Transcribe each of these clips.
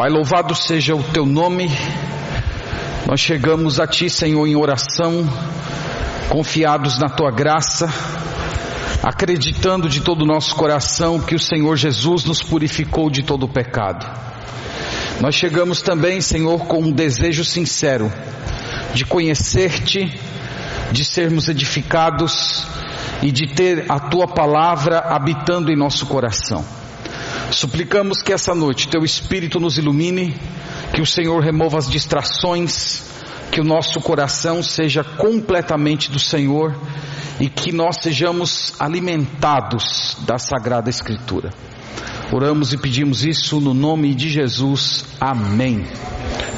Pai, louvado seja o teu nome. Nós chegamos a ti, Senhor, em oração, confiados na tua graça, acreditando de todo o nosso coração que o Senhor Jesus nos purificou de todo o pecado. Nós chegamos também, Senhor, com um desejo sincero de conhecer-te, de sermos edificados e de ter a tua palavra habitando em nosso coração. Suplicamos que essa noite teu Espírito nos ilumine, que o Senhor remova as distrações, que o nosso coração seja completamente do Senhor e que nós sejamos alimentados da Sagrada Escritura. Oramos e pedimos isso no nome de Jesus. Amém.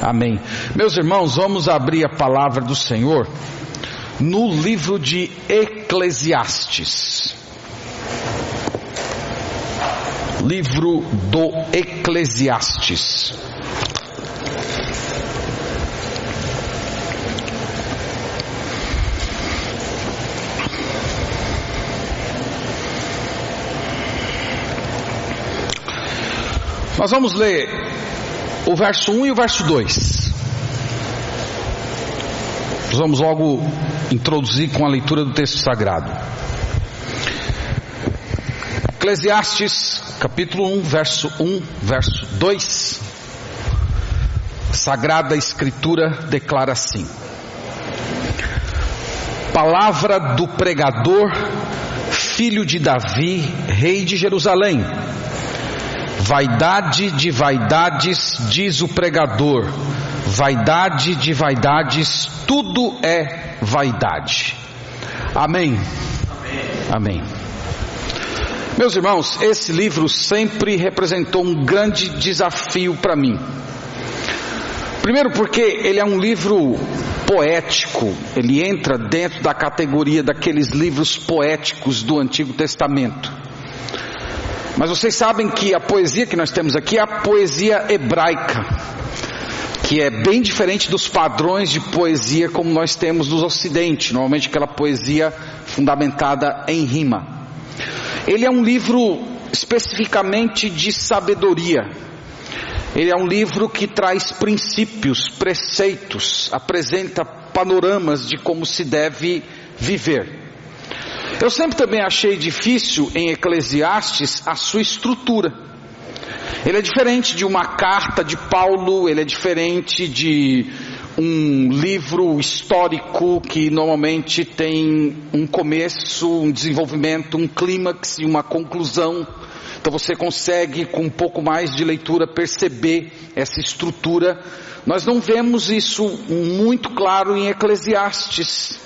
Amém. Meus irmãos, vamos abrir a palavra do Senhor no livro de Eclesiastes. Livro do Eclesiastes. Nós vamos ler o verso 1 e o verso 2. Nós vamos logo introduzir com a leitura do texto sagrado. Eclesiastes, capítulo 1, verso 1, verso 2. Sagrada Escritura declara assim: Palavra do pregador, filho de Davi, rei de Jerusalém. Vaidade de vaidades, diz o pregador, vaidade de vaidades, tudo é vaidade. Amém. Amém. Meus irmãos, esse livro sempre representou um grande desafio para mim. Primeiro porque ele é um livro poético, ele entra dentro da categoria daqueles livros poéticos do Antigo Testamento. Mas vocês sabem que a poesia que nós temos aqui é a poesia hebraica, que é bem diferente dos padrões de poesia como nós temos no Ocidente, normalmente aquela poesia fundamentada em rima. Ele é um livro especificamente de sabedoria. Ele é um livro que traz princípios, preceitos, apresenta panoramas de como se deve viver. Eu sempre também achei difícil em Eclesiastes a sua estrutura. Ele é diferente de uma carta de Paulo, ele é diferente de um livro histórico que normalmente tem um começo, um desenvolvimento, um clímax e uma conclusão. Então você consegue, com um pouco mais de leitura, perceber essa estrutura. Nós não vemos isso muito claro em Eclesiastes.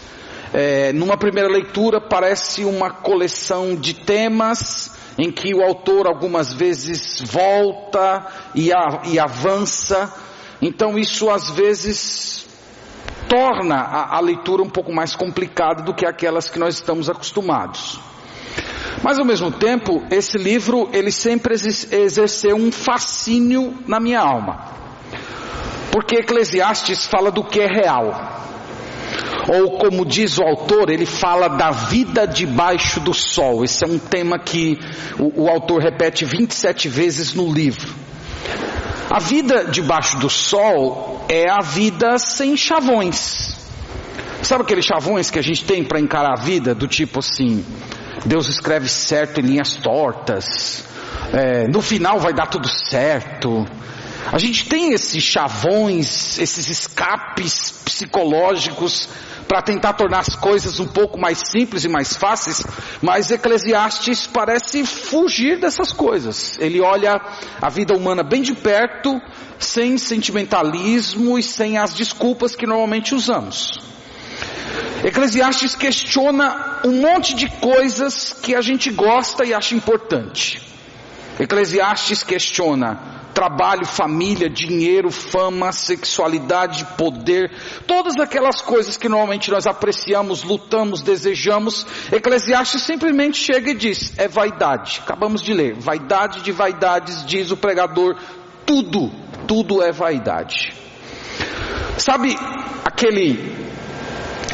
É, numa primeira leitura parece uma coleção de temas em que o autor algumas vezes volta e, a, e avança. Então isso às vezes torna a, a leitura um pouco mais complicada do que aquelas que nós estamos acostumados. Mas ao mesmo tempo, esse livro ele sempre exerceu um fascínio na minha alma. Porque Eclesiastes fala do que é real. Ou como diz o autor, ele fala da vida debaixo do sol. Esse é um tema que o, o autor repete 27 vezes no livro. A vida debaixo do sol é a vida sem chavões. Sabe aqueles chavões que a gente tem para encarar a vida? Do tipo assim, Deus escreve certo em linhas tortas, é, no final vai dar tudo certo. A gente tem esses chavões, esses escapes psicológicos para tentar tornar as coisas um pouco mais simples e mais fáceis, mas Eclesiastes parece fugir dessas coisas. Ele olha a vida humana bem de perto, sem sentimentalismo e sem as desculpas que normalmente usamos. Eclesiastes questiona um monte de coisas que a gente gosta e acha importante. Eclesiastes questiona trabalho, família, dinheiro, fama, sexualidade, poder, todas aquelas coisas que normalmente nós apreciamos, lutamos, desejamos, Eclesiastes simplesmente chega e diz: é vaidade. Acabamos de ler, vaidade de vaidades, diz o pregador, tudo, tudo é vaidade. Sabe aquele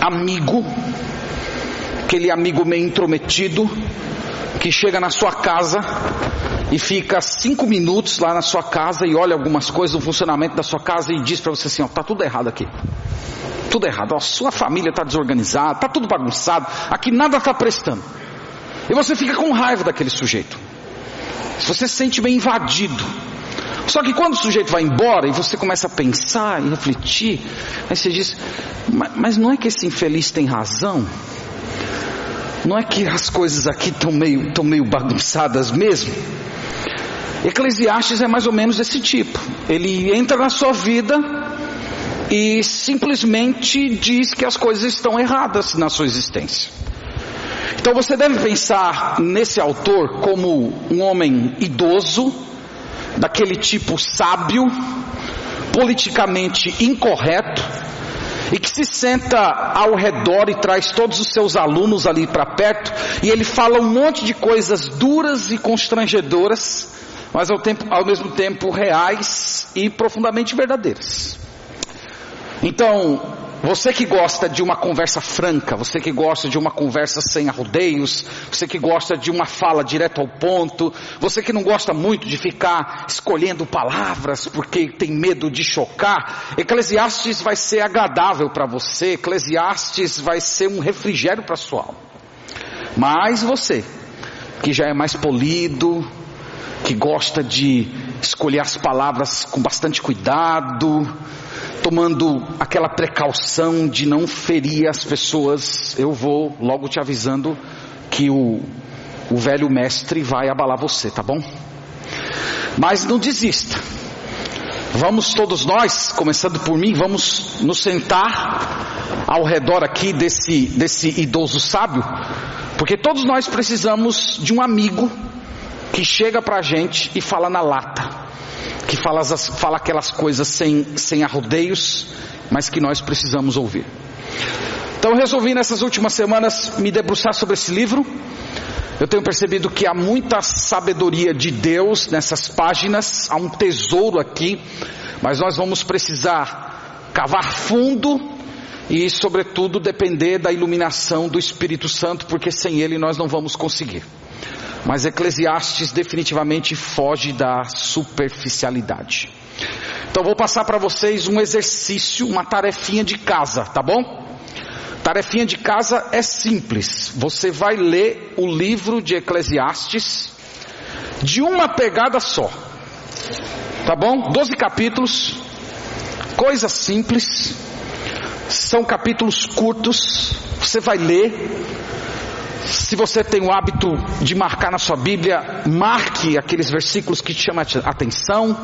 amigo, aquele amigo meio intrometido, que chega na sua casa e fica cinco minutos lá na sua casa e olha algumas coisas do funcionamento da sua casa e diz para você assim: ó, tá tudo errado aqui. Tudo errado. A sua família está desorganizada, está tudo bagunçado, aqui nada está prestando. E você fica com raiva daquele sujeito. Você se sente bem invadido. Só que quando o sujeito vai embora e você começa a pensar e refletir, aí você diz: mas não é que esse infeliz tem razão? Não é que as coisas aqui estão meio, estão meio bagunçadas mesmo? Eclesiastes é mais ou menos desse tipo. Ele entra na sua vida e simplesmente diz que as coisas estão erradas na sua existência. Então você deve pensar nesse autor como um homem idoso, daquele tipo sábio, politicamente incorreto, e que se senta ao redor e traz todos os seus alunos ali para perto, e ele fala um monte de coisas duras e constrangedoras, mas ao, tempo, ao mesmo tempo reais e profundamente verdadeiras. Então, você que gosta de uma conversa franca, você que gosta de uma conversa sem arrodeios, você que gosta de uma fala direto ao ponto, você que não gosta muito de ficar escolhendo palavras porque tem medo de chocar, Eclesiastes vai ser agradável para você, Eclesiastes vai ser um refrigério para sua alma. Mas você, que já é mais polido, que gosta de escolher as palavras com bastante cuidado, tomando aquela precaução de não ferir as pessoas, eu vou logo te avisando que o, o velho mestre vai abalar você, tá bom? Mas não desista. Vamos todos nós, começando por mim, vamos nos sentar ao redor aqui desse, desse idoso sábio, porque todos nós precisamos de um amigo que chega para a gente e fala na lata que fala, fala aquelas coisas sem, sem arrodeios, mas que nós precisamos ouvir. Então resolvi nessas últimas semanas me debruçar sobre esse livro. Eu tenho percebido que há muita sabedoria de Deus nessas páginas, há um tesouro aqui, mas nós vamos precisar cavar fundo e, sobretudo, depender da iluminação do Espírito Santo, porque sem ele nós não vamos conseguir. Mas Eclesiastes definitivamente foge da superficialidade. Então vou passar para vocês um exercício, uma tarefinha de casa, tá bom? Tarefinha de casa é simples. Você vai ler o livro de Eclesiastes de uma pegada só. Tá bom? Doze capítulos, coisa simples. São capítulos curtos. Você vai ler, se você tem o hábito de marcar na sua Bíblia, marque aqueles versículos que te chamam a atenção,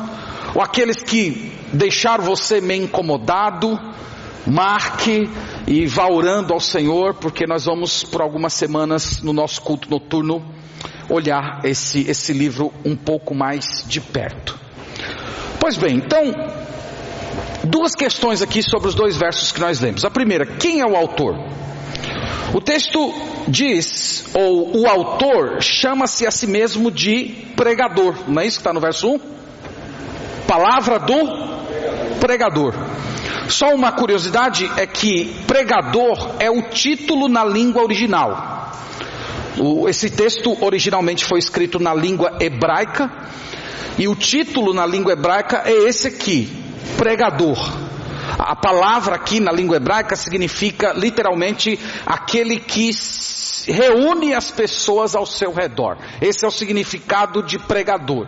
ou aqueles que deixaram você meio incomodado, marque e vá orando ao Senhor, porque nós vamos por algumas semanas no nosso culto noturno olhar esse, esse livro um pouco mais de perto. Pois bem, então, duas questões aqui sobre os dois versos que nós lemos. A primeira, quem é o autor? O texto diz, ou o autor chama-se a si mesmo de pregador, não é isso que está no verso 1? Palavra do pregador. Só uma curiosidade é que pregador é o título na língua original. O, esse texto originalmente foi escrito na língua hebraica, e o título na língua hebraica é esse aqui: pregador. A palavra aqui na língua hebraica significa literalmente aquele que reúne as pessoas ao seu redor. Esse é o significado de pregador.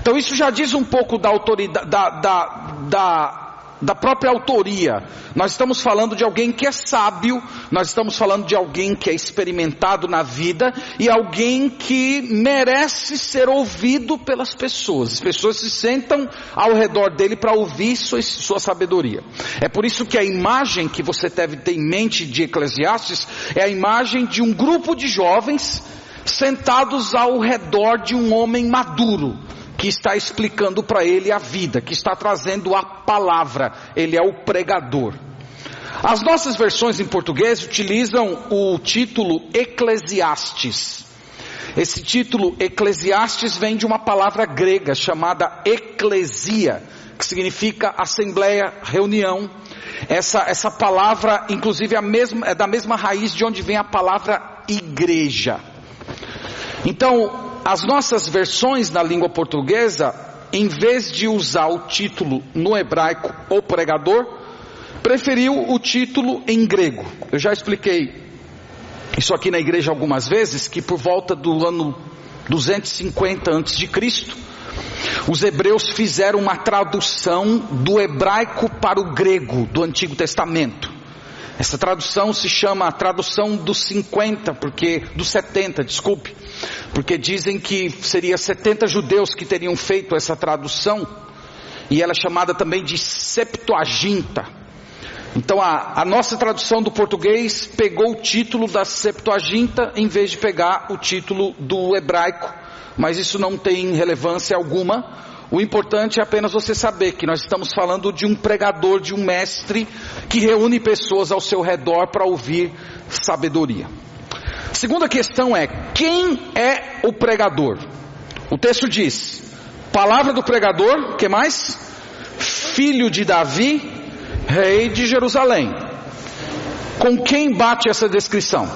Então isso já diz um pouco da autoridade, da, da, da da própria autoria. Nós estamos falando de alguém que é sábio, nós estamos falando de alguém que é experimentado na vida e alguém que merece ser ouvido pelas pessoas. As pessoas se sentam ao redor dele para ouvir sua, sua sabedoria. É por isso que a imagem que você deve ter em mente de Eclesiastes é a imagem de um grupo de jovens sentados ao redor de um homem maduro que está explicando para ele a vida, que está trazendo a palavra, ele é o pregador. As nossas versões em português utilizam o título Eclesiastes. Esse título Eclesiastes vem de uma palavra grega chamada eclesia, que significa assembleia, reunião. Essa, essa palavra, inclusive, é, mesma, é da mesma raiz de onde vem a palavra igreja. Então, as nossas versões na língua portuguesa, em vez de usar o título no hebraico, o pregador, preferiu o título em grego. Eu já expliquei isso aqui na igreja algumas vezes, que por volta do ano 250 antes de Cristo, os hebreus fizeram uma tradução do hebraico para o grego do Antigo Testamento. Essa tradução se chama a tradução dos 50, porque dos 70, desculpe, porque dizem que seria 70 judeus que teriam feito essa tradução, e ela é chamada também de Septuaginta. Então a, a, nossa tradução do português pegou o título da Septuaginta em vez de pegar o título do hebraico, mas isso não tem relevância alguma. O importante é apenas você saber que nós estamos falando de um pregador, de um mestre que reúne pessoas ao seu redor para ouvir sabedoria. Segunda questão é: quem é o pregador? O texto diz: palavra do pregador, que mais? Filho de Davi, rei de Jerusalém. Com quem bate essa descrição?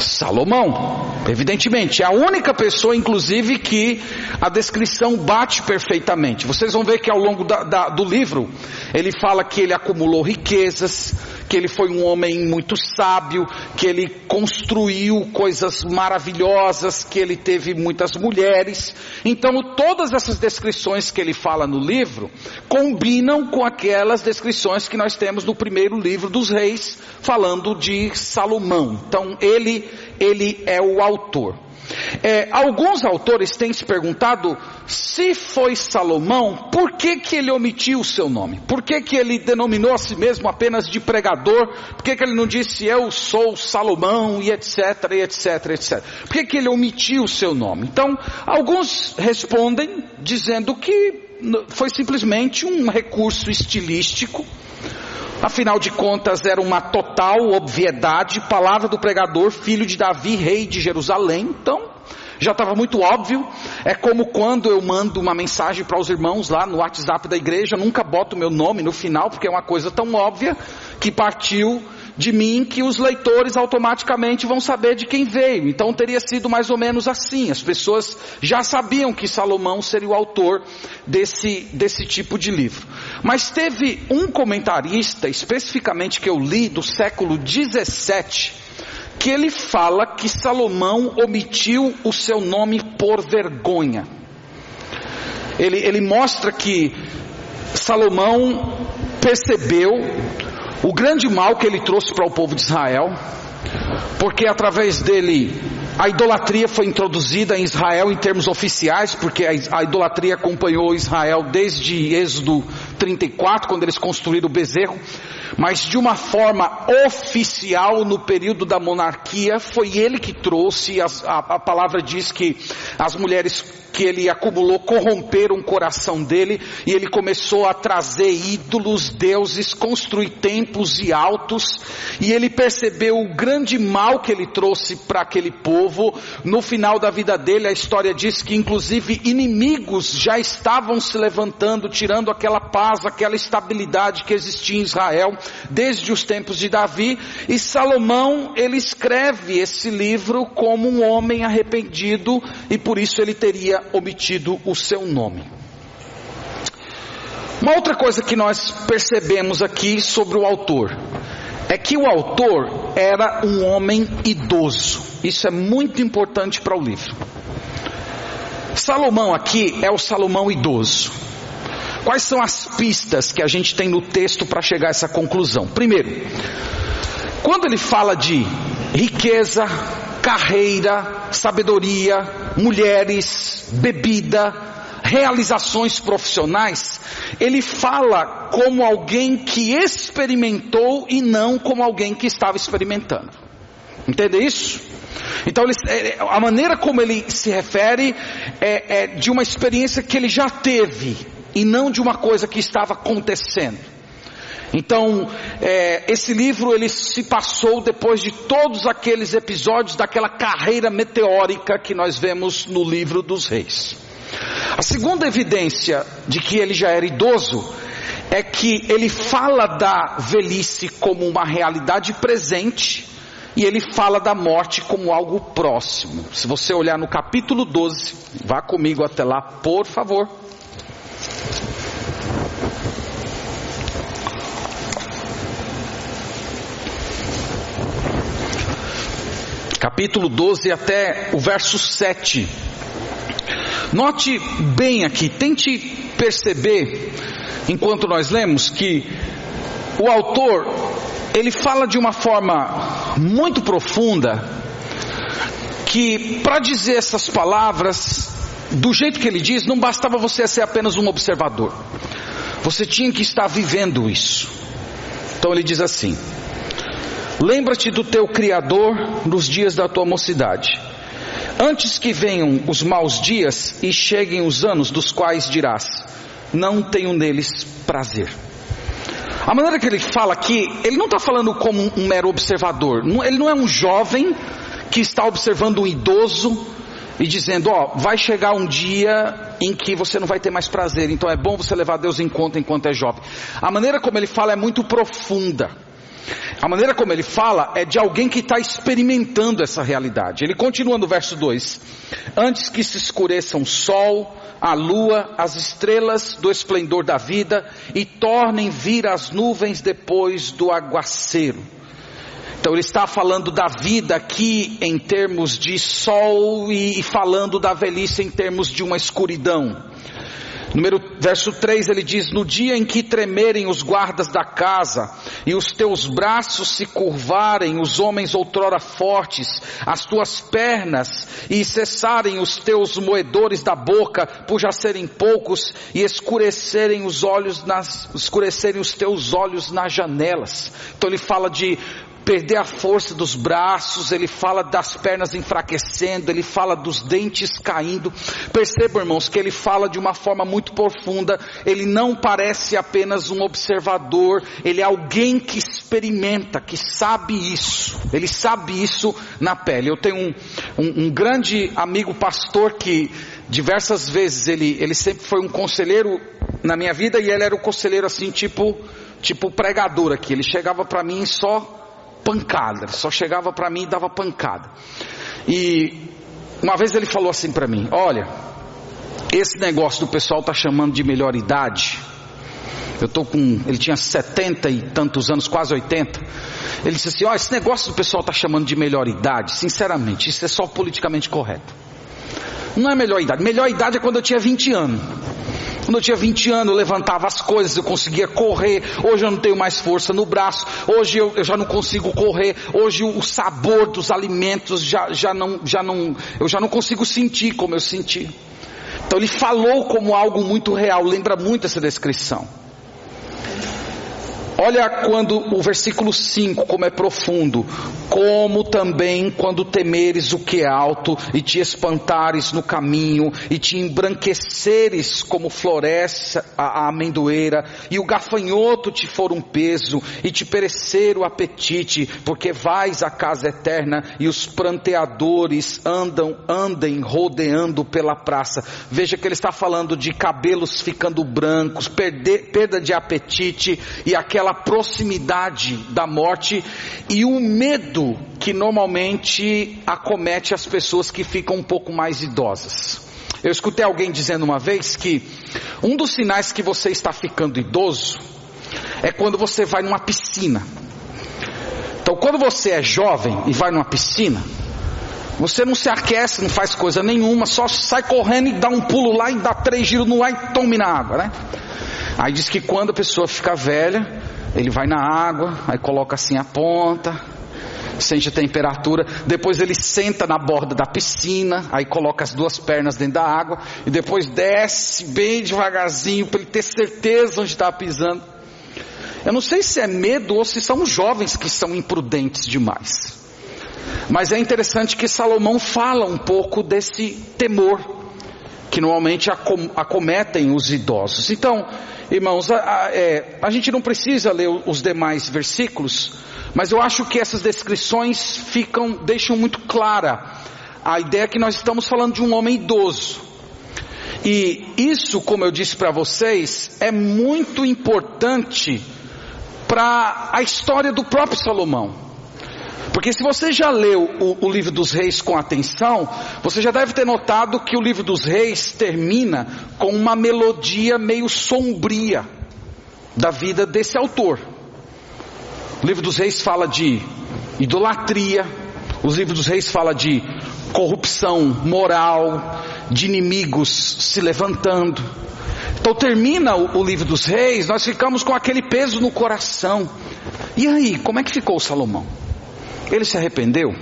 Salomão. Evidentemente, é a única pessoa, inclusive, que a descrição bate perfeitamente. Vocês vão ver que ao longo da, da, do livro, ele fala que ele acumulou riquezas, que ele foi um homem muito sábio, que ele construiu coisas maravilhosas, que ele teve muitas mulheres. Então, todas essas descrições que ele fala no livro combinam com aquelas descrições que nós temos no primeiro livro dos reis, falando de Salomão. Então, ele, ele é o autor. É, alguns autores têm se perguntado se foi Salomão, por que, que ele omitiu o seu nome? Por que, que ele denominou a si mesmo apenas de pregador? Por que, que ele não disse eu sou Salomão e etc, e etc, etc? Por que, que ele omitiu o seu nome? Então, alguns respondem dizendo que foi simplesmente um recurso estilístico Afinal de contas, era uma total obviedade, palavra do pregador, filho de Davi, rei de Jerusalém. Então, já estava muito óbvio. É como quando eu mando uma mensagem para os irmãos lá no WhatsApp da igreja, nunca boto meu nome no final, porque é uma coisa tão óbvia que partiu de mim que os leitores automaticamente vão saber de quem veio. Então teria sido mais ou menos assim. As pessoas já sabiam que Salomão seria o autor desse, desse tipo de livro. Mas teve um comentarista, especificamente que eu li, do século 17, que ele fala que Salomão omitiu o seu nome por vergonha. Ele, ele mostra que Salomão percebeu o grande mal que ele trouxe para o povo de Israel, porque através dele a idolatria foi introduzida em Israel em termos oficiais, porque a idolatria acompanhou Israel desde Êxodo 34, quando eles construíram o bezerro, mas de uma forma oficial no período da monarquia, foi ele que trouxe, a, a, palavra diz que as mulheres que ele acumulou corromperam o coração dele e ele começou a trazer ídolos, deuses, construir templos e altos e ele percebeu o grande mal que ele trouxe para aquele povo. No final da vida dele, a história diz que inclusive inimigos já estavam se levantando, tirando aquela paz, aquela estabilidade que existia em Israel desde os tempos de Davi e Salomão, ele escreve esse livro como um homem arrependido e por isso ele teria omitido o seu nome. Uma outra coisa que nós percebemos aqui sobre o autor é que o autor era um homem idoso. Isso é muito importante para o livro. Salomão aqui é o Salomão idoso. Quais são as pistas que a gente tem no texto para chegar a essa conclusão? Primeiro, quando ele fala de riqueza, carreira, sabedoria, mulheres, bebida, realizações profissionais, ele fala como alguém que experimentou e não como alguém que estava experimentando. Entende isso? Então, ele, é, a maneira como ele se refere é, é de uma experiência que ele já teve e não de uma coisa que estava acontecendo. Então, é, esse livro ele se passou depois de todos aqueles episódios daquela carreira meteórica que nós vemos no livro dos reis. A segunda evidência de que ele já era idoso é que ele fala da velhice como uma realidade presente e ele fala da morte como algo próximo. Se você olhar no capítulo 12, vá comigo até lá, por favor. Capítulo 12 até o verso 7. Note bem aqui, tente perceber, enquanto nós lemos, que o autor ele fala de uma forma muito profunda que para dizer essas palavras do jeito que ele diz, não bastava você ser apenas um observador. Você tinha que estar vivendo isso. Então ele diz assim: Lembra-te do teu Criador nos dias da tua mocidade, antes que venham os maus dias e cheguem os anos dos quais dirás: Não tenho neles prazer. A maneira que ele fala aqui, ele não está falando como um mero observador. Ele não é um jovem que está observando um idoso e dizendo: Ó, oh, vai chegar um dia em que você não vai ter mais prazer, então é bom você levar Deus em conta enquanto é jovem. A maneira como ele fala é muito profunda. A maneira como ele fala é de alguém que está experimentando essa realidade. Ele continua no verso 2: Antes que se escureçam o sol, a lua, as estrelas do esplendor da vida e tornem vir as nuvens depois do aguaceiro. Então ele está falando da vida aqui em termos de sol e falando da velhice em termos de uma escuridão. Número, verso 3 ele diz: No dia em que tremerem os guardas da casa, e os teus braços se curvarem, os homens outrora fortes, as tuas pernas, e cessarem os teus moedores da boca, por já serem poucos, e escurecerem os olhos nas, escurecerem os teus olhos nas janelas. Então ele fala de perder a força dos braços, ele fala das pernas enfraquecendo, ele fala dos dentes caindo. Percebam, irmãos, que ele fala de uma forma muito profunda. Ele não parece apenas um observador, ele é alguém que experimenta, que sabe isso. Ele sabe isso na pele. Eu tenho um, um, um grande amigo pastor que diversas vezes ele, ele sempre foi um conselheiro na minha vida e ele era o um conselheiro assim, tipo, tipo pregador aqui. Ele chegava para mim só pancada, só chegava para mim e dava pancada. E uma vez ele falou assim para mim: Olha, esse negócio do pessoal tá chamando de melhor idade. Eu tô com, ele tinha setenta e tantos anos, quase 80. Ele disse assim: Ó, oh, esse negócio do pessoal tá chamando de melhor idade, sinceramente, isso é só politicamente correto. Não é melhor idade. Melhor idade é quando eu tinha 20 anos. Quando eu tinha 20 anos, eu levantava as coisas, eu conseguia correr. Hoje eu não tenho mais força no braço. Hoje eu, eu já não consigo correr. Hoje o, sabor dos alimentos já, já, não, já não, eu já não consigo sentir como eu senti. Então ele falou como algo muito real. Lembra muito essa descrição. Olha quando o versículo 5, como é profundo. Como também quando temeres o que é alto e te espantares no caminho e te embranqueceres como floresce a, amendoeira e o gafanhoto te for um peso e te perecer o apetite, porque vais à casa eterna e os pranteadores andam, andem rodeando pela praça. Veja que ele está falando de cabelos ficando brancos, perder, perda de apetite e aquela aquela proximidade da morte e o medo que normalmente acomete as pessoas que ficam um pouco mais idosas. Eu escutei alguém dizendo uma vez que um dos sinais que você está ficando idoso é quando você vai numa piscina. Então, quando você é jovem e vai numa piscina, você não se aquece, não faz coisa nenhuma, só sai correndo e dá um pulo lá e dá três giros no ar e tome na água, né? Aí diz que quando a pessoa fica velha, ele vai na água, aí coloca assim a ponta, sente a temperatura, depois ele senta na borda da piscina, aí coloca as duas pernas dentro da água e depois desce bem devagarzinho para ele ter certeza onde está pisando. Eu não sei se é medo ou se são jovens que são imprudentes demais. Mas é interessante que Salomão fala um pouco desse temor que normalmente acometem os idosos. Então, Irmãos, a, a, é, a gente não precisa ler os demais versículos, mas eu acho que essas descrições ficam, deixam muito clara a ideia que nós estamos falando de um homem idoso. E isso, como eu disse para vocês, é muito importante para a história do próprio Salomão. Porque se você já leu o, o, livro dos reis com atenção, você já deve ter notado que o livro dos reis termina com uma melodia meio sombria da vida desse autor. O livro dos reis fala de idolatria, os livros dos reis fala de corrupção moral, de inimigos se levantando. Então termina o, o livro dos reis, nós ficamos com aquele peso no coração. E aí, como é que ficou Salomão? Ele se arrependeu?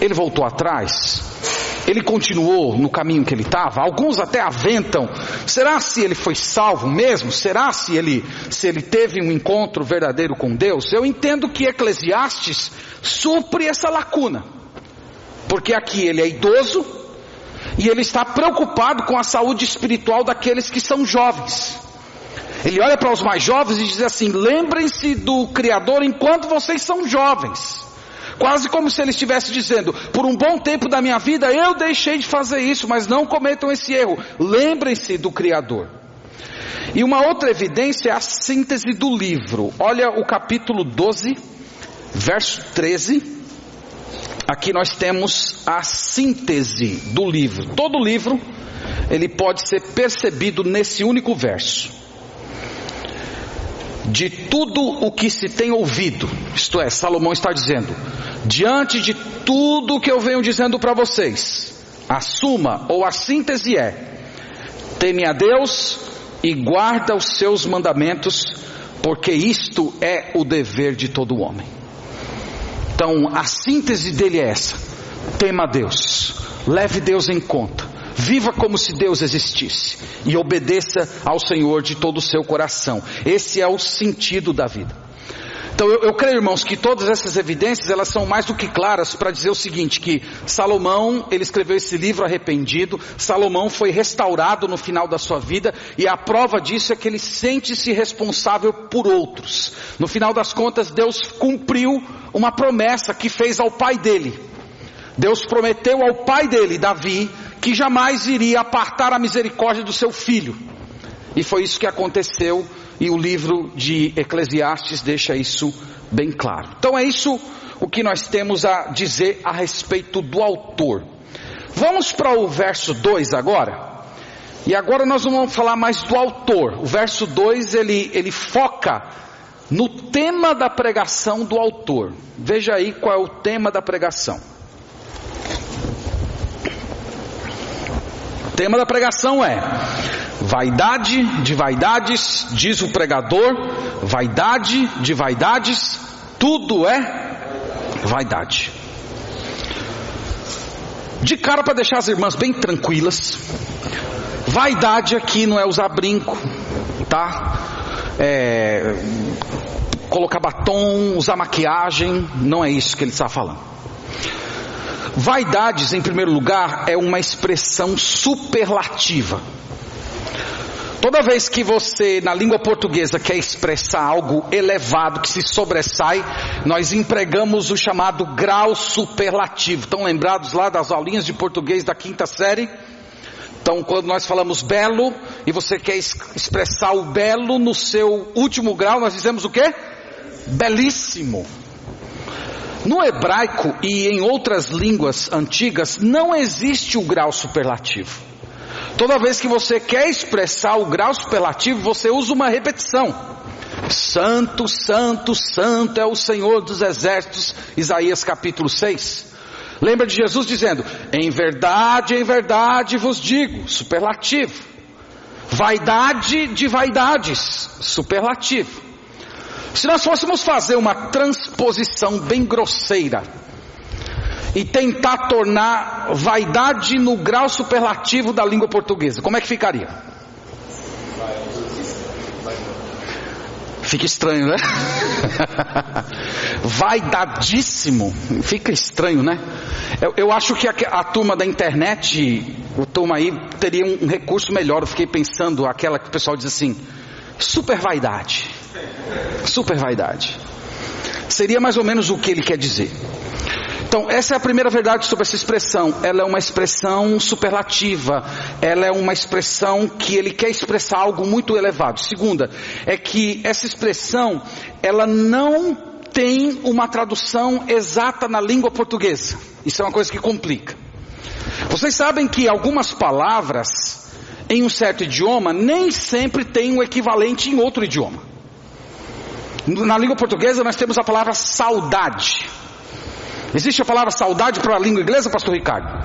Ele voltou atrás? Ele continuou no caminho que ele estava? Alguns até aventam. Será se ele foi salvo mesmo? Será se ele, se ele teve um encontro verdadeiro com Deus? Eu entendo que Eclesiastes supre essa lacuna. Porque aqui ele é idoso e ele está preocupado com a saúde espiritual daqueles que são jovens. Ele olha para os mais jovens e diz assim: lembrem-se do Criador enquanto vocês são jovens. Quase como se ele estivesse dizendo: por um bom tempo da minha vida eu deixei de fazer isso, mas não cometam esse erro. Lembrem-se do Criador. E uma outra evidência é a síntese do livro. Olha o capítulo 12, verso 13. Aqui nós temos a síntese do livro. Todo livro ele pode ser percebido nesse único verso de tudo o que se tem ouvido, isto é, Salomão está dizendo, diante de tudo o que eu venho dizendo para vocês, a suma ou a síntese é: teme a Deus e guarda os seus mandamentos, porque isto é o dever de todo homem. Então, a síntese dele é essa: tema a Deus, leve Deus em conta, Viva como se Deus existisse e obedeça ao Senhor de todo o seu coração. Esse é o sentido da vida. Então eu, eu, creio, irmãos, que todas essas evidências elas são mais do que claras para dizer o seguinte: que Salomão ele escreveu esse livro arrependido. Salomão foi restaurado no final da sua vida e a prova disso é que ele sente-se responsável por outros. No final das contas, Deus cumpriu uma promessa que fez ao pai dele. Deus prometeu ao pai dele, Davi, que jamais iria apartar a misericórdia do seu filho. E foi isso que aconteceu, e o livro de Eclesiastes deixa isso bem claro. Então é isso o que nós temos a dizer a respeito do autor. Vamos para o verso 2 agora. E agora nós não vamos falar mais do autor. O verso 2 ele, ele foca no tema da pregação do autor. Veja aí qual é o tema da pregação. Tema da pregação é: vaidade de vaidades, diz o pregador, vaidade de vaidades, tudo é vaidade. De cara para deixar as irmãs bem tranquilas, vaidade aqui não é usar brinco, tá? É, colocar batom, usar maquiagem, não é isso que ele está falando. Vaidades, em primeiro lugar, é uma expressão superlativa. Toda vez que você, na língua portuguesa, quer expressar algo elevado, que se sobressai, nós empregamos o chamado grau superlativo. Estão lembrados lá das aulinhas de português da quinta série? Então, quando nós falamos belo, e você quer expressar o belo no seu último grau, nós dizemos o quê? Belíssimo. No hebraico e em outras línguas antigas não existe o grau superlativo. Toda vez que você quer expressar o grau superlativo, você usa uma repetição. Santo, santo, santo é o Senhor dos exércitos, Isaías capítulo 6. Lembra de Jesus dizendo: Em verdade, em verdade vos digo, superlativo. Vaidade de vaidades, superlativo. Se nós fôssemos fazer uma transposição bem grosseira e tentar tornar vaidade no grau superlativo da língua portuguesa, como é que ficaria? Fica estranho, né? Vaidadíssimo. Fica estranho, né? Eu, eu acho que a, a, turma da internet, o turma aí, teria um, um recurso melhor. Eu fiquei pensando, aquela que o pessoal diz assim, super vaidade. Super vaidade. Seria mais ou menos o que ele quer dizer. Então, essa é a primeira verdade sobre essa expressão. Ela é uma expressão superlativa. Ela é uma expressão que ele quer expressar algo muito elevado. Segunda, é que essa expressão, ela não tem uma tradução exata na língua portuguesa. Isso é uma coisa que complica. Vocês sabem que algumas palavras em um certo idioma nem sempre têm um equivalente em outro idioma. Na língua portuguesa nós temos a palavra saudade. Existe a palavra saudade para a língua inglesa, pastor Ricardo?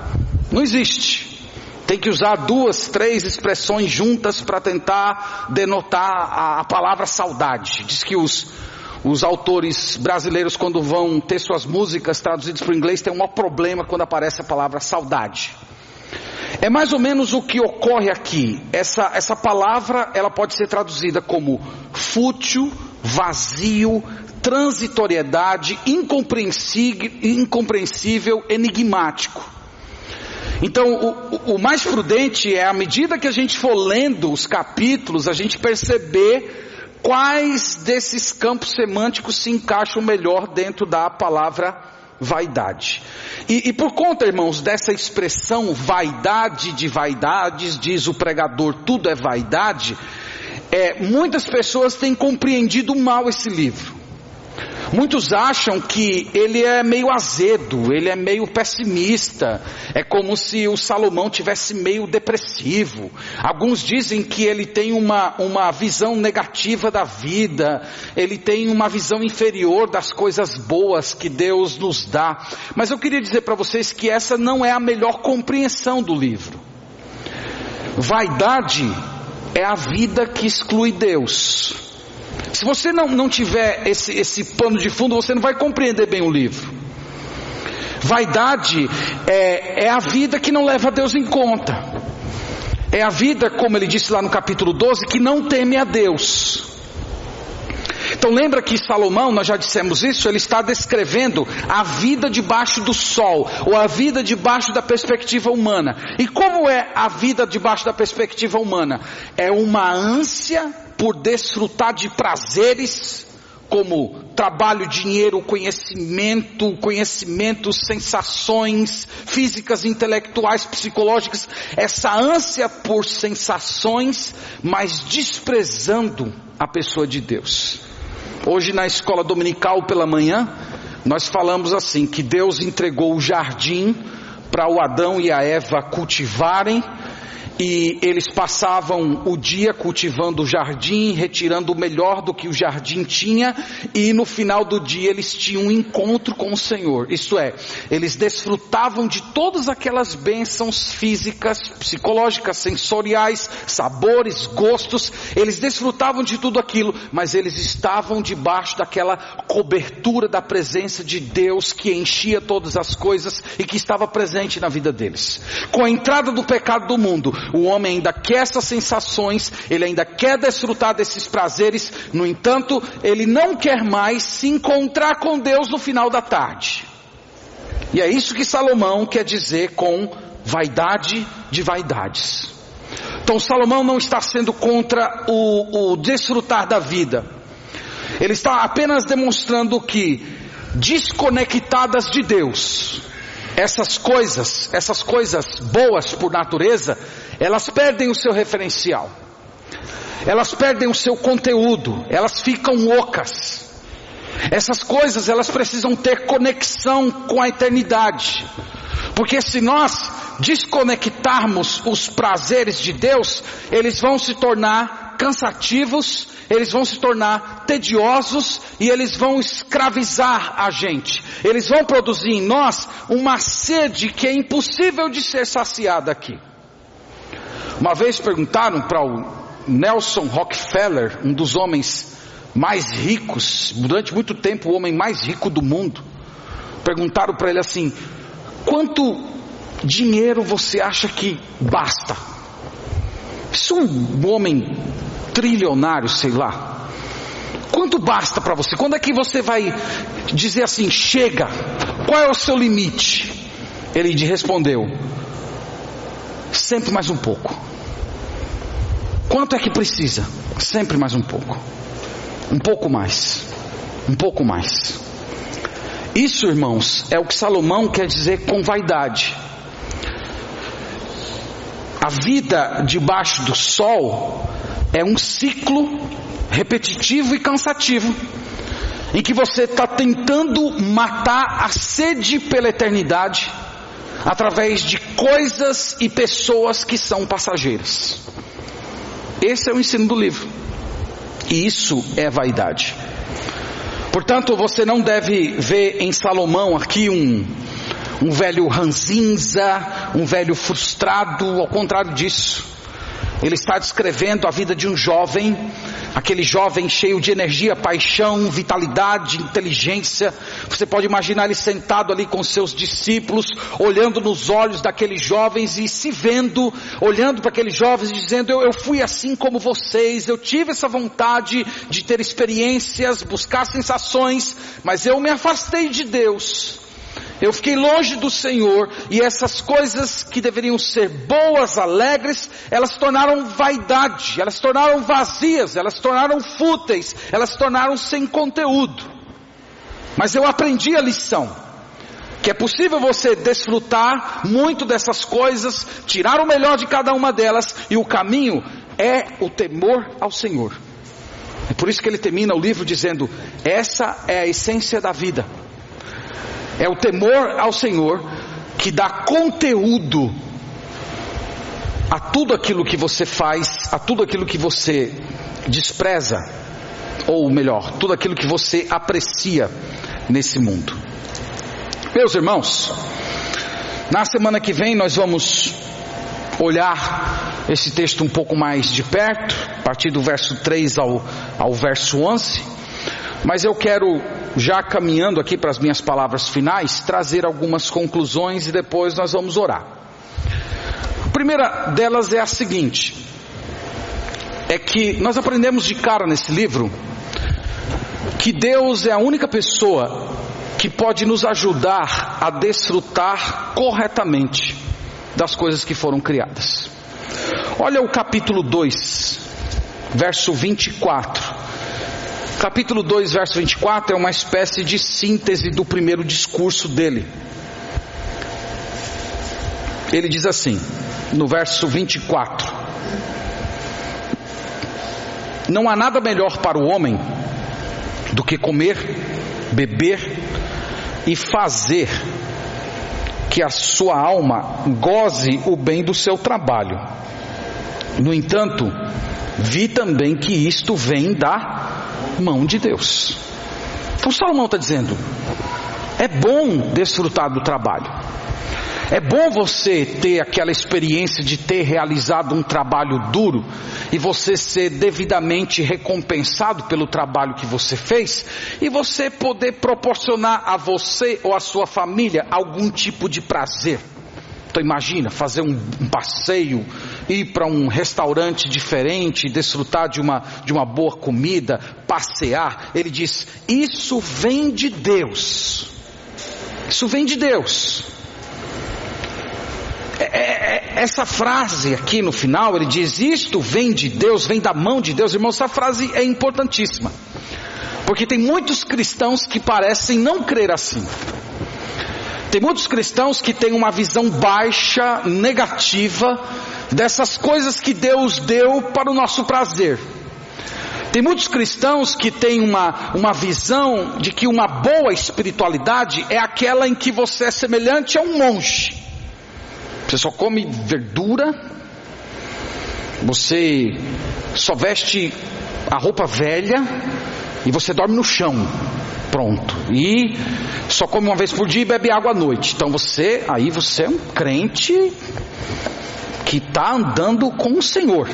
Não existe. Tem que usar duas, três expressões juntas para tentar denotar a, a, palavra saudade. Diz que os, os autores brasileiros, quando vão ter suas músicas traduzidas para o inglês, tem um maior problema quando aparece a palavra saudade. É mais ou menos o que ocorre aqui. Essa, essa palavra ela pode ser traduzida como fútil, vazio, transitoriedade, incompreensível, enigmático. Então, o, o mais prudente é, à medida que a gente for lendo os capítulos, a gente perceber quais desses campos semânticos se encaixam melhor dentro da palavra vaidade. E, e, por conta, irmãos, dessa expressão vaidade de vaidades, diz o pregador, tudo é vaidade, é, muitas pessoas têm compreendido mal esse livro. Muitos acham que ele é meio azedo, ele é meio pessimista, é como se o Salomão tivesse meio depressivo. Alguns dizem que ele tem uma, uma visão negativa da vida, ele tem uma visão inferior das coisas boas que Deus nos dá. Mas eu queria dizer para vocês que essa não é a melhor compreensão do livro. Vaidade é a vida que exclui Deus. Se você não, não tiver esse, esse pano de fundo, você não vai compreender bem o livro. Vaidade é, é a vida que não leva Deus em conta. É a vida, como ele disse lá no capítulo 12, que não teme a Deus. Então lembra que Salomão, nós já dissemos isso, ele está descrevendo a vida debaixo do sol, ou a vida debaixo da perspectiva humana. E como é a vida debaixo da perspectiva humana? É uma ânsia por desfrutar de prazeres como trabalho, dinheiro, conhecimento, conhecimento, sensações físicas, intelectuais, psicológicas, essa ânsia por sensações, mas desprezando a pessoa de Deus. Hoje na escola dominical pela manhã, nós falamos assim que Deus entregou o jardim para o Adão e a Eva cultivarem e eles passavam o dia cultivando o jardim, retirando o melhor do que o jardim tinha, e no final do dia eles tinham um encontro com o Senhor. Isto é, eles desfrutavam de todas aquelas bênçãos físicas, psicológicas, sensoriais, sabores, gostos, eles desfrutavam de tudo aquilo, mas eles estavam debaixo daquela cobertura da presença de Deus que enchia todas as coisas e que estava presente na vida deles. Com a entrada do pecado do mundo, o homem ainda quer essas sensações, ele ainda quer desfrutar desses prazeres, no entanto, ele não quer mais se encontrar com Deus no final da tarde. E é isso que Salomão quer dizer com vaidade de vaidades. Então Salomão não está sendo contra o, o desfrutar da vida. Ele está apenas demonstrando que desconectadas de Deus, essas coisas, essas coisas boas por natureza, elas perdem o seu referencial, elas perdem o seu conteúdo, elas ficam ocas. Essas coisas elas precisam ter conexão com a eternidade. Porque se nós desconectarmos os prazeres de Deus, eles vão se tornar cansativos, eles vão se tornar tediosos e eles vão escravizar a gente. Eles vão produzir em nós uma sede que é impossível de ser saciada aqui. Uma vez perguntaram para o Nelson Rockefeller, um dos homens mais ricos, durante muito tempo o homem mais rico do mundo, perguntaram para ele assim: quanto dinheiro você acha que basta? Isso um homem trilionário, sei lá. Quanto basta para você? Quando é que você vai dizer assim, chega? Qual é o seu limite? Ele respondeu: sempre mais um pouco. Quanto é que precisa? Sempre mais um pouco. Um pouco mais. Um pouco mais. Isso, irmãos, é o que Salomão quer dizer com vaidade. A vida debaixo do sol é um ciclo repetitivo e cansativo. em que você está tentando matar a sede pela eternidade através de coisas e pessoas que são passageiras. Esse é o ensino do livro. E isso é vaidade. Portanto, você não deve ver em Salomão aqui um, um velho ranzinza, um velho frustrado, ao contrário disso. Ele está descrevendo a vida de um jovem, aquele jovem cheio de energia, paixão, vitalidade, inteligência. Você pode imaginar ele sentado ali com seus discípulos, olhando nos olhos daqueles jovens e se vendo, olhando para aqueles jovens e dizendo: eu, eu fui assim como vocês, eu tive essa vontade de ter experiências, buscar sensações, mas eu me afastei de Deus. Eu fiquei longe do Senhor e essas coisas que deveriam ser boas, alegres, elas se tornaram vaidade, elas se tornaram vazias, elas se tornaram fúteis, elas se tornaram sem conteúdo. Mas eu aprendi a lição, que é possível você desfrutar muito dessas coisas, tirar o melhor de cada uma delas e o caminho é o temor ao Senhor. É por isso que ele termina o livro dizendo: essa é a essência da vida. É o temor ao Senhor que dá conteúdo a tudo aquilo que você faz, a tudo aquilo que você despreza, ou melhor, tudo aquilo que você aprecia nesse mundo. Meus irmãos, na semana que vem nós vamos olhar esse texto um pouco mais de perto, a partir do verso 3 ao, ao verso 11, mas eu quero já caminhando aqui para as minhas palavras finais, trazer algumas conclusões e depois nós vamos orar. A primeira delas é a seguinte: é que nós aprendemos de cara nesse livro que Deus é a única pessoa que pode nos ajudar a desfrutar corretamente das coisas que foram criadas. Olha o capítulo 2, verso 24 capítulo 2, verso 24 é uma espécie de síntese do primeiro discurso dele. Ele diz assim, no verso 24: Não há nada melhor para o homem do que comer, beber e fazer que a sua alma goze o bem do seu trabalho. No entanto, vi também que isto vem da mão de Deus. Então Salomão está dizendo: é bom desfrutar do trabalho. É bom você ter aquela experiência de ter realizado um trabalho duro e você ser devidamente recompensado pelo trabalho que você fez e você poder proporcionar a você ou a sua família algum tipo de prazer. Então imagina fazer um, um passeio, ir para um restaurante diferente, desfrutar de uma, de uma boa comida, passear. Ele diz: Isso vem de Deus. Isso vem de Deus. É, é, é, essa frase aqui no final, ele diz: Isto vem de Deus, vem da mão de Deus. Irmão, essa frase é importantíssima. Porque tem muitos cristãos que parecem não crer assim. Tem muitos cristãos que têm uma visão baixa, negativa, dessas coisas que Deus deu para o nosso prazer. Tem muitos cristãos que têm uma, uma visão de que uma boa espiritualidade é aquela em que você é semelhante a um monge. Você só come verdura, você só veste a roupa velha e você dorme no chão. Pronto. E só come uma vez por dia e bebe água à noite. Então você, aí você é um crente que está andando com o Senhor.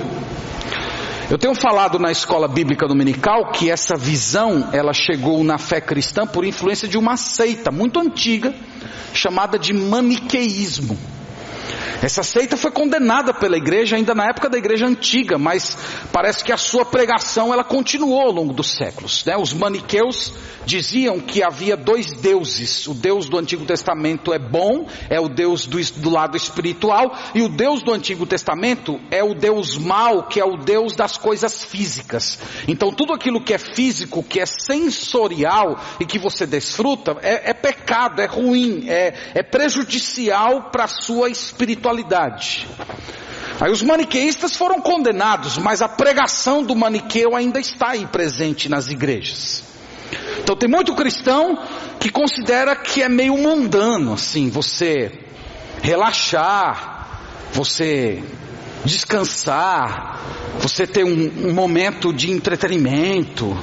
Eu tenho falado na escola bíblica dominical que essa visão ela chegou na fé cristã por influência de uma seita muito antiga chamada de maniqueísmo. Essa seita foi condenada pela igreja ainda na época da igreja antiga, mas parece que a sua pregação ela continuou ao longo dos séculos. Né? Os maniqueus diziam que havia dois deuses. O Deus do Antigo Testamento é bom, é o Deus do, do lado espiritual, e o Deus do Antigo Testamento é o Deus mau, que é o Deus das coisas físicas. Então tudo aquilo que é físico, que é sensorial e que você desfruta, é, é pecado, é ruim, é, é prejudicial para a sua espiritualidade espiritualidade. Aí os maniqueístas foram condenados, mas a pregação do maniqueu ainda está aí presente nas igrejas. Então tem muito cristão que considera que é meio mundano, assim, você relaxar, você descansar, você ter um, um momento de entretenimento.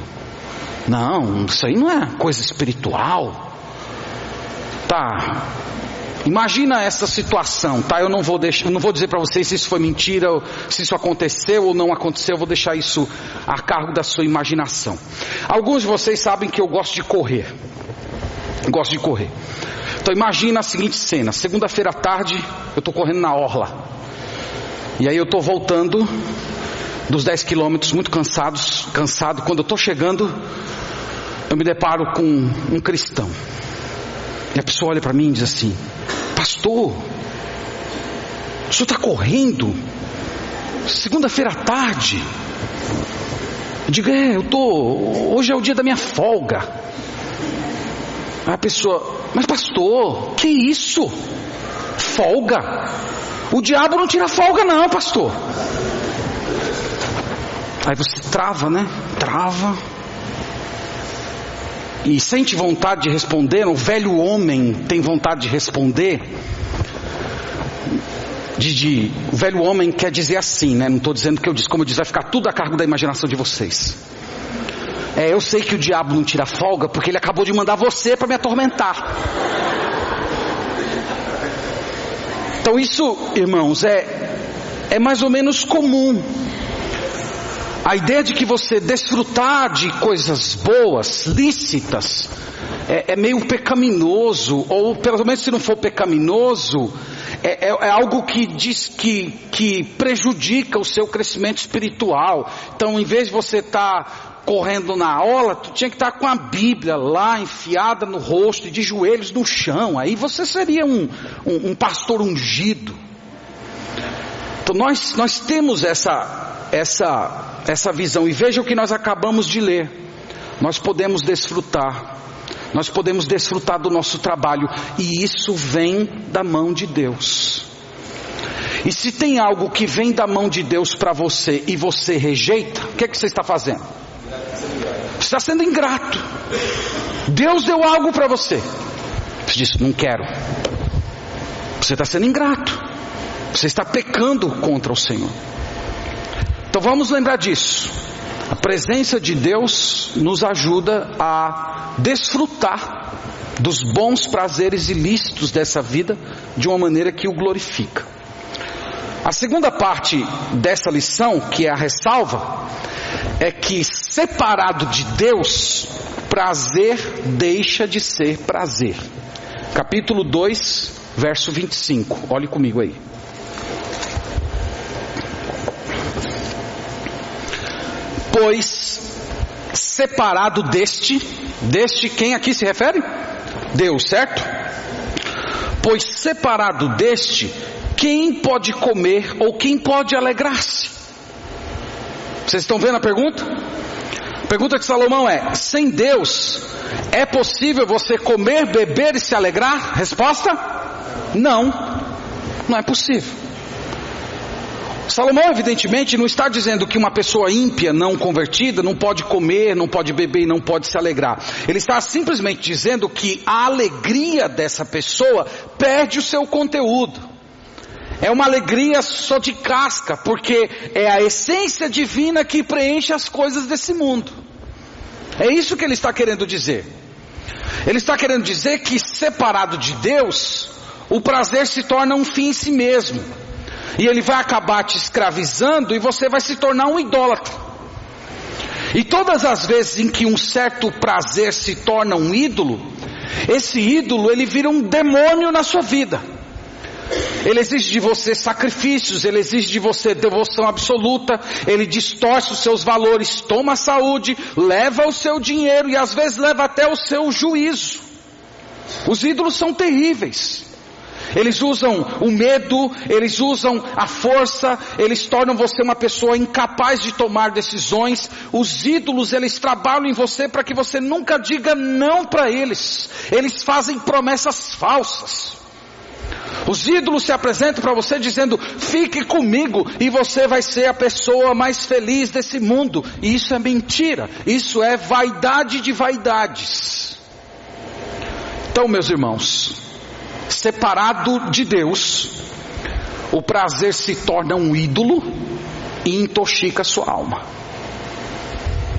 Não, isso aí não é coisa espiritual. Tá. Imagina essa situação, tá? Eu não vou deixar, não vou dizer para vocês se isso foi mentira, se isso aconteceu ou não aconteceu, eu vou deixar isso a cargo da sua imaginação. Alguns de vocês sabem que eu gosto de correr. Gosto de correr. Então imagina a seguinte cena: segunda-feira à tarde, eu estou correndo na orla. E aí eu estou voltando dos 10 quilômetros, muito cansados, cansado. Quando eu estou chegando, eu me deparo com um cristão. E a pessoa olha para mim e diz assim: Pastor, o senhor está correndo? Segunda-feira à tarde. Eu digo, é, eu tô. Hoje é o dia da minha folga. A pessoa, mas pastor, que isso? Folga? O diabo não tira folga, não, pastor. Aí você trava, né? Trava e sente vontade de responder, o velho homem tem vontade de responder. De, de, o velho homem quer dizer assim, né? Não estou dizendo que eu disse, como eu disse, vai ficar tudo a cargo da imaginação de vocês. É, eu sei que o diabo não tira folga porque ele acabou de mandar você para me atormentar. Então isso, irmãos, é, é mais ou menos comum. A ideia de que você desfrutar de coisas boas, lícitas, é, é meio pecaminoso, ou pelo menos se não for pecaminoso, é, é, é, algo que diz que, que prejudica o seu crescimento espiritual. Então, em vez de você estar tá correndo na aula, tu tinha que estar tá com a Bíblia lá enfiada no rosto e de joelhos no chão. Aí você seria um, um, um pastor ungido. Então nós, nós temos essa, essa essa visão. E veja o que nós acabamos de ler. Nós podemos desfrutar. Nós podemos desfrutar do nosso trabalho. E isso vem da mão de Deus. E se tem algo que vem da mão de Deus para você e você rejeita, o que é que você está fazendo? Você está sendo ingrato. Deus deu algo para você. Você disse, não quero. Você está sendo ingrato. Você está pecando contra o Senhor. Então vamos lembrar disso. A presença de Deus nos ajuda a desfrutar dos bons prazeres ilícitos dessa vida de uma maneira que o glorifica. A segunda parte dessa lição, que é a ressalva, é que separado de Deus, prazer deixa de ser prazer. Capítulo 2, verso 25. Olhe comigo aí. Pois, separado deste, deste quem aqui se refere? Deus, certo? Pois separado deste, quem pode comer ou quem pode alegrar-se? Vocês estão vendo a pergunta? A pergunta de Salomão é: sem Deus, é possível você comer, beber e se alegrar? Resposta: não, não é possível. Salomão, evidentemente, não está dizendo que uma pessoa ímpia, não convertida, não pode comer, não pode beber e não pode se alegrar. Ele está simplesmente dizendo que a alegria dessa pessoa perde o seu conteúdo. É uma alegria só de casca, porque é a essência divina que preenche as coisas desse mundo. É isso que ele está querendo dizer. Ele está querendo dizer que separado de Deus, o prazer se torna um fim em si mesmo. E ele vai acabar te escravizando e você vai se tornar um idólatra. E todas as vezes em que um certo prazer se torna um ídolo, esse ídolo ele vira um demônio na sua vida. Ele exige de você sacrifícios, ele exige de você devoção absoluta, ele distorce os seus valores, toma a saúde, leva o seu dinheiro e às vezes leva até o seu juízo. Os ídolos são terríveis. Eles usam o medo, eles usam a força, eles tornam você uma pessoa incapaz de tomar decisões. Os ídolos, eles trabalham em você para que você nunca diga não para eles. Eles fazem promessas falsas. Os ídolos se apresentam para você dizendo: fique comigo e você vai ser a pessoa mais feliz desse mundo. E isso é mentira. Isso é vaidade de vaidades. Então, meus irmãos, separado de Deus, o prazer se torna um ídolo e intoxica sua alma.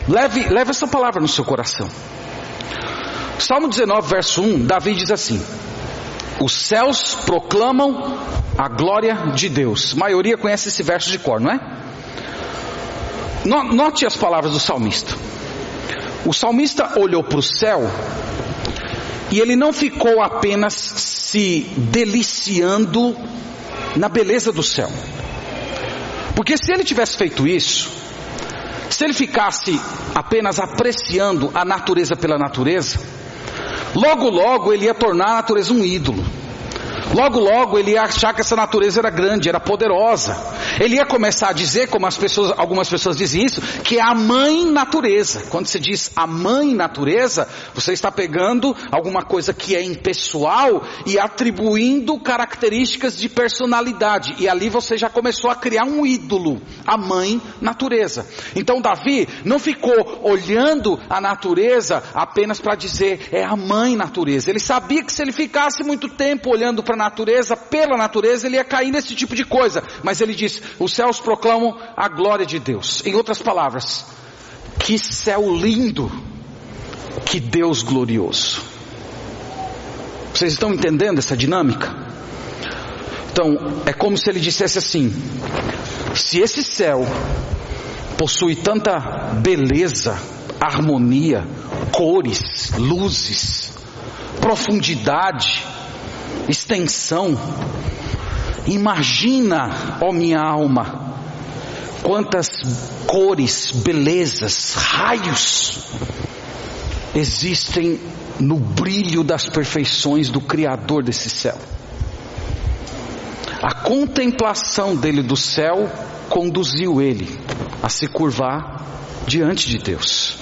Leve, leve essa palavra no seu coração. Salmo 19, verso 1, Davi diz assim: Os céus proclamam a glória de Deus. A maioria conhece esse verso de cor, não é? Note as palavras do salmista. O salmista olhou para o céu e ele não ficou apenas se deliciando na beleza do céu. Porque se ele tivesse feito isso, se ele ficasse apenas apreciando a natureza pela natureza, logo logo ele ia tornar a natureza um ídolo. Logo, logo ele ia achar que essa natureza era grande, era poderosa. Ele ia começar a dizer, como as pessoas, algumas pessoas dizem isso, que é a mãe natureza. Quando você diz a mãe natureza, você está pegando alguma coisa que é impessoal e atribuindo características de personalidade. E ali você já começou a criar um ídolo, a mãe natureza. Então Davi não ficou olhando a natureza apenas para dizer é a mãe natureza. Ele sabia que se ele ficasse muito tempo olhando para natureza, pela natureza, ele ia cair nesse tipo de coisa. Mas ele diz: os céus proclamam a glória de Deus. Em outras palavras, que céu lindo, que Deus glorioso. Vocês estão entendendo essa dinâmica? Então, é como se ele dissesse assim: se esse céu possui tanta beleza, harmonia, cores, luzes, profundidade, extensão. Imagina, ó minha alma, quantas cores, belezas, raios existem no brilho das perfeições do Criador desse céu. A contemplação dele do céu conduziu ele a se curvar diante de Deus.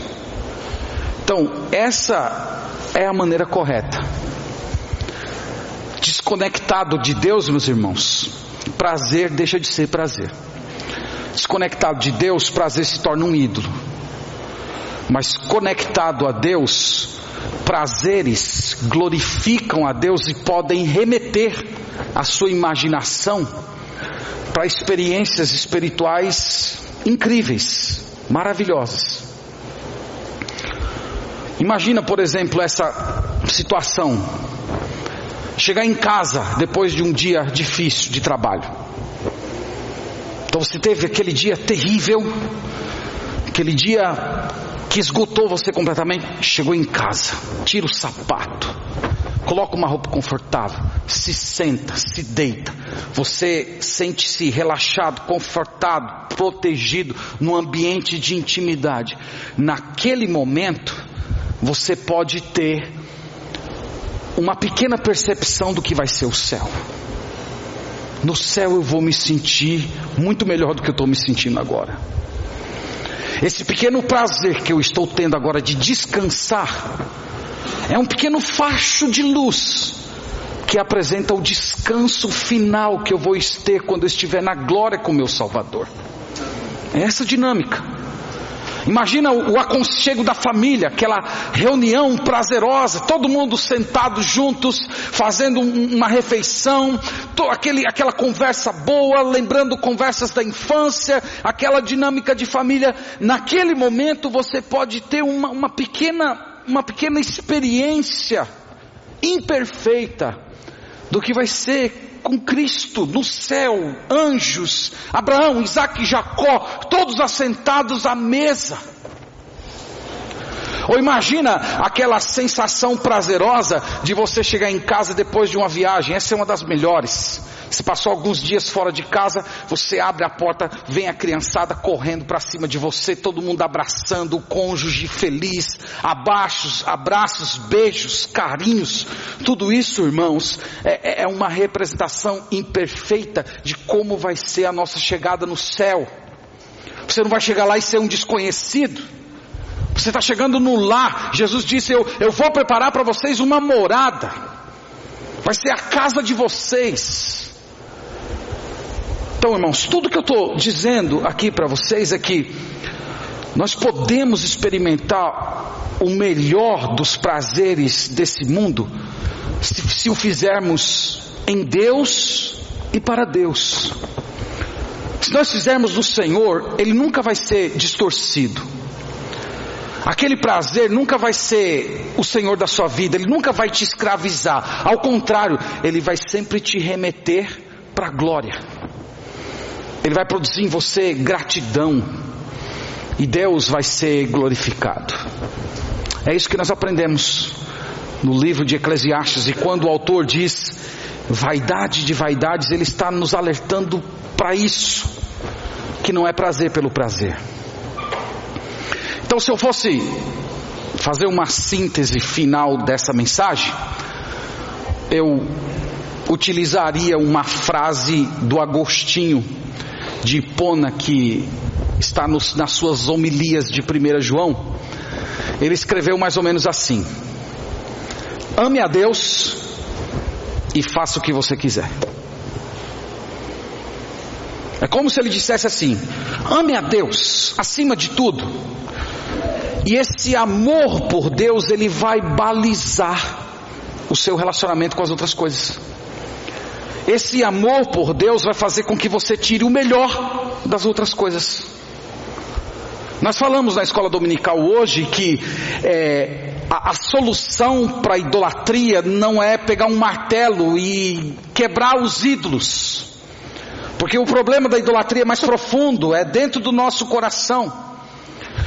Então, essa é a maneira correta desconectado de Deus, meus irmãos, prazer deixa de ser prazer. Desconectado de Deus, prazer se torna um ídolo. Mas conectado a Deus, prazeres glorificam a Deus e podem remeter a sua imaginação para experiências espirituais incríveis, maravilhosas. Imagina, por exemplo, essa situação chegar em casa depois de um dia difícil de trabalho. Então você teve aquele dia terrível, aquele dia que esgotou você completamente. Chegou em casa, tira o sapato, coloca uma roupa confortável, se senta, se deita. Você sente-se relaxado, confortado, protegido no ambiente de intimidade. Naquele momento, você pode ter uma pequena percepção do que vai ser o céu. No céu eu vou me sentir muito melhor do que eu estou me sentindo agora. Esse pequeno prazer que eu estou tendo agora de descansar é um pequeno facho de luz que apresenta o descanso final que eu vou ter quando eu estiver na glória com meu Salvador. É essa dinâmica. Imagina o aconchego da família, aquela reunião prazerosa, todo mundo sentado juntos, fazendo uma refeição, aquele, aquela conversa boa, lembrando conversas da infância, aquela dinâmica de família. Naquele momento você pode ter uma, uma pequena, uma pequena experiência imperfeita do que vai ser com Cristo no céu, anjos, Abraão, Isaac e Jacó, todos assentados à mesa. Ou imagina aquela sensação prazerosa de você chegar em casa depois de uma viagem, essa é uma das melhores. Se passou alguns dias fora de casa, você abre a porta, vem a criançada correndo para cima de você, todo mundo abraçando, o cônjuge feliz, abaixos, abraços, beijos, carinhos. Tudo isso, irmãos, é, é, é uma representação imperfeita de como vai ser a nossa chegada no céu. Você não vai chegar lá e ser um desconhecido. Você está chegando no lar. Jesus disse: eu, eu vou preparar para vocês uma morada. vai ser a casa de vocês. Então, irmãos, tudo que eu estou dizendo aqui para vocês é que nós podemos experimentar o melhor dos prazeres desse mundo se, se o fizermos em Deus e para Deus. Se nós fizermos do Senhor, ele nunca vai ser distorcido. Aquele prazer nunca vai ser o Senhor da sua vida, ele nunca vai te escravizar. Ao contrário, ele vai sempre te remeter para a glória. Ele vai produzir em você gratidão. E Deus vai ser glorificado. É isso que nós aprendemos no livro de Eclesiastes. E quando o autor diz vaidade de vaidades, ele está nos alertando para isso, que não é prazer pelo prazer. Então, se eu fosse fazer uma síntese final dessa mensagem, eu utilizaria uma frase do Agostinho de Hipona que está nos, nas suas homilias de 1 João. Ele escreveu mais ou menos assim: Ame a Deus e faça o que você quiser. É como se ele dissesse assim: ame a Deus acima de tudo e esse amor por Deus, ele vai balizar o seu relacionamento com as outras coisas. Esse amor por Deus vai fazer com que você tire o melhor das outras coisas. Nós falamos na escola dominical hoje que é, a, a solução para a idolatria não é pegar um martelo e quebrar os ídolos, porque o problema da idolatria é mais profundo, é dentro do nosso coração.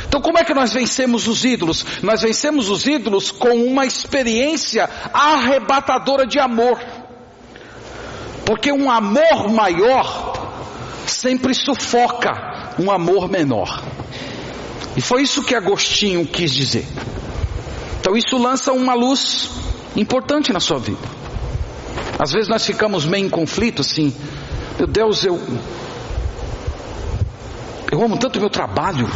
Então, como é que nós vencemos os ídolos? Nós vencemos os ídolos com uma experiência arrebatadora de amor. Porque um amor maior sempre sufoca um amor menor. E foi isso que Agostinho quis dizer. Então, isso lança uma luz importante na sua vida. Às vezes nós ficamos meio em conflito assim. Meu Deus, eu. Eu amo tanto meu trabalho.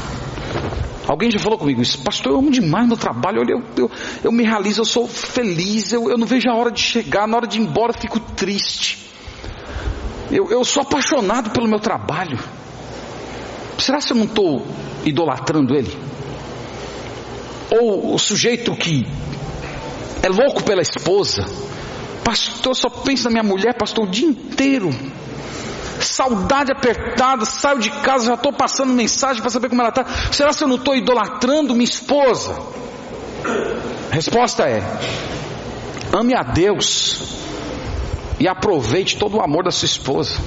Alguém já falou comigo isso, pastor, eu amo demais meu trabalho, eu, eu, eu me realizo, eu sou feliz, eu, eu não vejo a hora de chegar, na hora de ir embora eu fico triste. Eu, eu sou apaixonado pelo meu trabalho. Será que eu não estou idolatrando ele? Ou o sujeito que é louco pela esposa, pastor, só pensa na minha mulher, pastor, o dia inteiro saudade apertada, saio de casa, já estou passando mensagem para saber como ela está. Será que eu não estou idolatrando minha esposa? Resposta é: ame a Deus e aproveite todo o amor da sua esposa.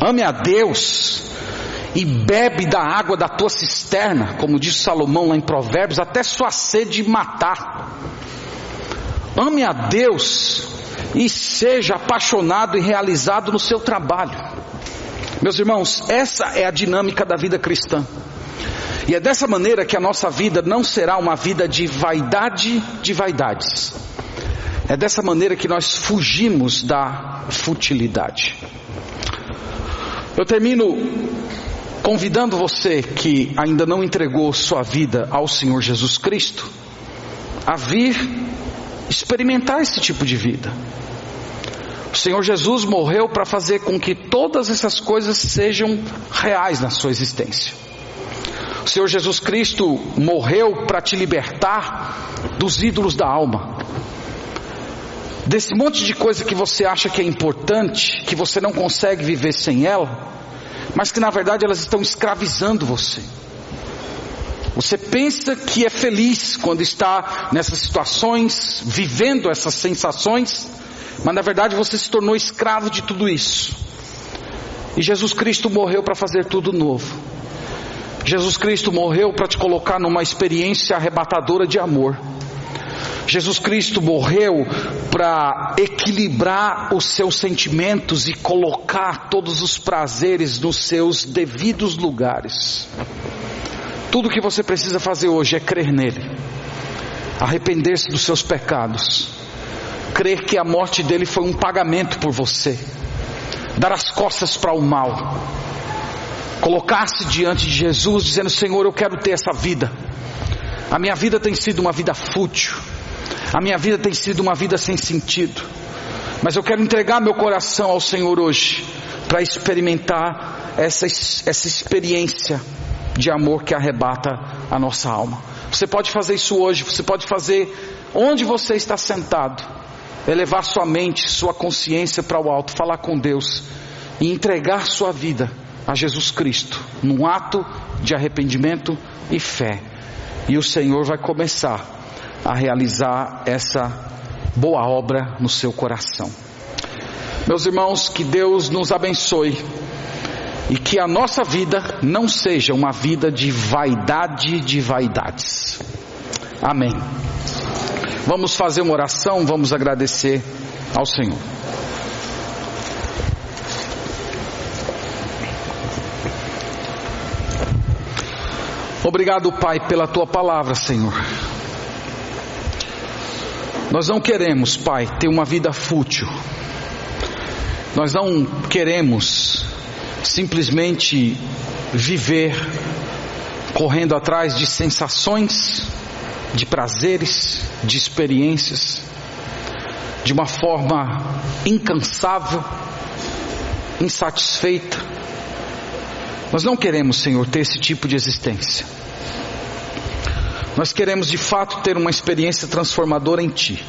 Ame a Deus e bebe da água da tua cisterna, como diz Salomão lá em Provérbios, até sua sede matar. Ame a Deus e seja apaixonado e realizado no seu trabalho. Meus irmãos, essa é a dinâmica da vida cristã. E é dessa maneira que a nossa vida não será uma vida de vaidade de vaidades. É dessa maneira que nós fugimos da futilidade. Eu termino convidando você que ainda não entregou sua vida ao Senhor Jesus Cristo a vir experimentar esse tipo de vida. O Senhor Jesus morreu para fazer com que todas essas coisas sejam reais na sua existência. O Senhor Jesus Cristo morreu para te libertar dos ídolos da alma. Desse monte de coisa que você acha que é importante, que você não consegue viver sem ela, mas que na verdade elas estão escravizando você. Você pensa que é feliz quando está nessas situações, vivendo essas sensações, mas na verdade você se tornou escravo de tudo isso. E Jesus Cristo morreu para fazer tudo novo. Jesus Cristo morreu para te colocar numa experiência arrebatadora de amor. Jesus Cristo morreu para equilibrar os seus sentimentos e colocar todos os prazeres nos seus devidos lugares. Tudo o que você precisa fazer hoje é crer nele, arrepender-se dos seus pecados, crer que a morte dele foi um pagamento por você, dar as costas para o mal, colocar-se diante de Jesus, dizendo: Senhor, eu quero ter essa vida. A minha vida tem sido uma vida fútil, a minha vida tem sido uma vida sem sentido. Mas eu quero entregar meu coração ao Senhor hoje, para experimentar essa, essa experiência de amor que arrebata a nossa alma. Você pode fazer isso hoje, você pode fazer onde você está sentado, elevar sua mente, sua consciência para o alto, falar com Deus e entregar sua vida a Jesus Cristo, num ato de arrependimento e fé. E o Senhor vai começar a realizar essa boa obra no seu coração. Meus irmãos, que Deus nos abençoe e que a nossa vida não seja uma vida de vaidade de vaidades. Amém. Vamos fazer uma oração, vamos agradecer ao Senhor. Obrigado, Pai, pela tua palavra, Senhor. Nós não queremos, Pai, ter uma vida fútil. Nós não queremos simplesmente viver correndo atrás de sensações, de prazeres, de experiências, de uma forma incansável, insatisfeita. Nós não queremos, Senhor, ter esse tipo de existência. Nós queremos de fato ter uma experiência transformadora em Ti.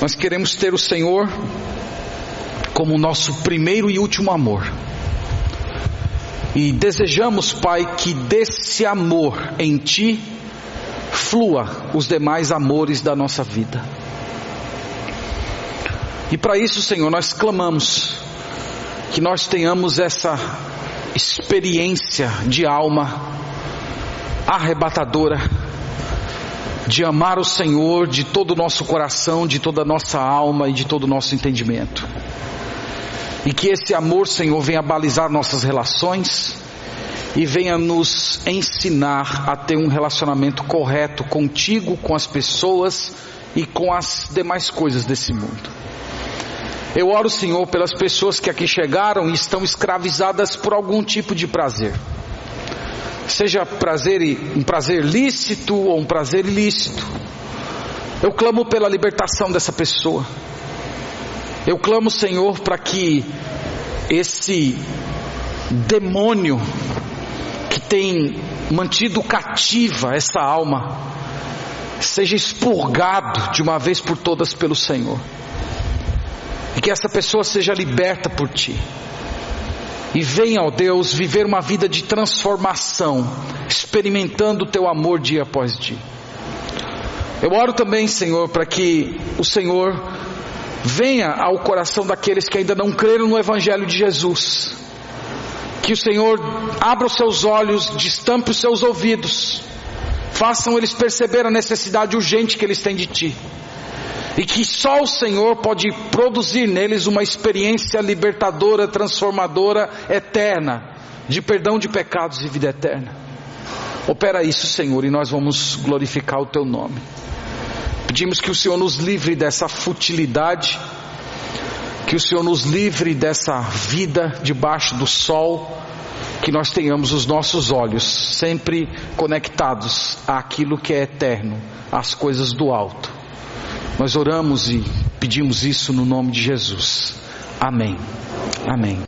Nós queremos ter o Senhor como nosso primeiro e último amor. E desejamos, Pai, que desse amor em Ti flua os demais amores da nossa vida. E para isso, Senhor, nós clamamos que nós tenhamos essa experiência de alma arrebatadora de amar o Senhor de todo o nosso coração, de toda a nossa alma e de todo o nosso entendimento. E que esse amor, Senhor, venha balizar nossas relações e venha nos ensinar a ter um relacionamento correto contigo, com as pessoas e com as demais coisas desse mundo. Eu oro, Senhor, pelas pessoas que aqui chegaram e estão escravizadas por algum tipo de prazer. Seja prazer, um prazer lícito ou um prazer ilícito. Eu clamo pela libertação dessa pessoa. Eu clamo, Senhor, para que esse demônio que tem mantido cativa essa alma seja expurgado de uma vez por todas pelo Senhor. E que essa pessoa seja liberta por ti. E venha, ó Deus, viver uma vida de transformação, experimentando o teu amor dia após dia. Eu oro também, Senhor, para que o Senhor venha ao coração daqueles que ainda não creram no Evangelho de Jesus. Que o Senhor abra os seus olhos, destampe os seus ouvidos, façam eles perceber a necessidade urgente que eles têm de Ti. E que só o Senhor pode produzir neles uma experiência libertadora, transformadora, eterna, de perdão de pecados e vida eterna. Opera isso, Senhor, e nós vamos glorificar o Teu nome. Pedimos que o Senhor nos livre dessa futilidade, que o Senhor nos livre dessa vida debaixo do sol, que nós tenhamos os nossos olhos sempre conectados àquilo que é eterno, às coisas do alto. Nós oramos e pedimos isso no nome de Jesus. Amém. Amém.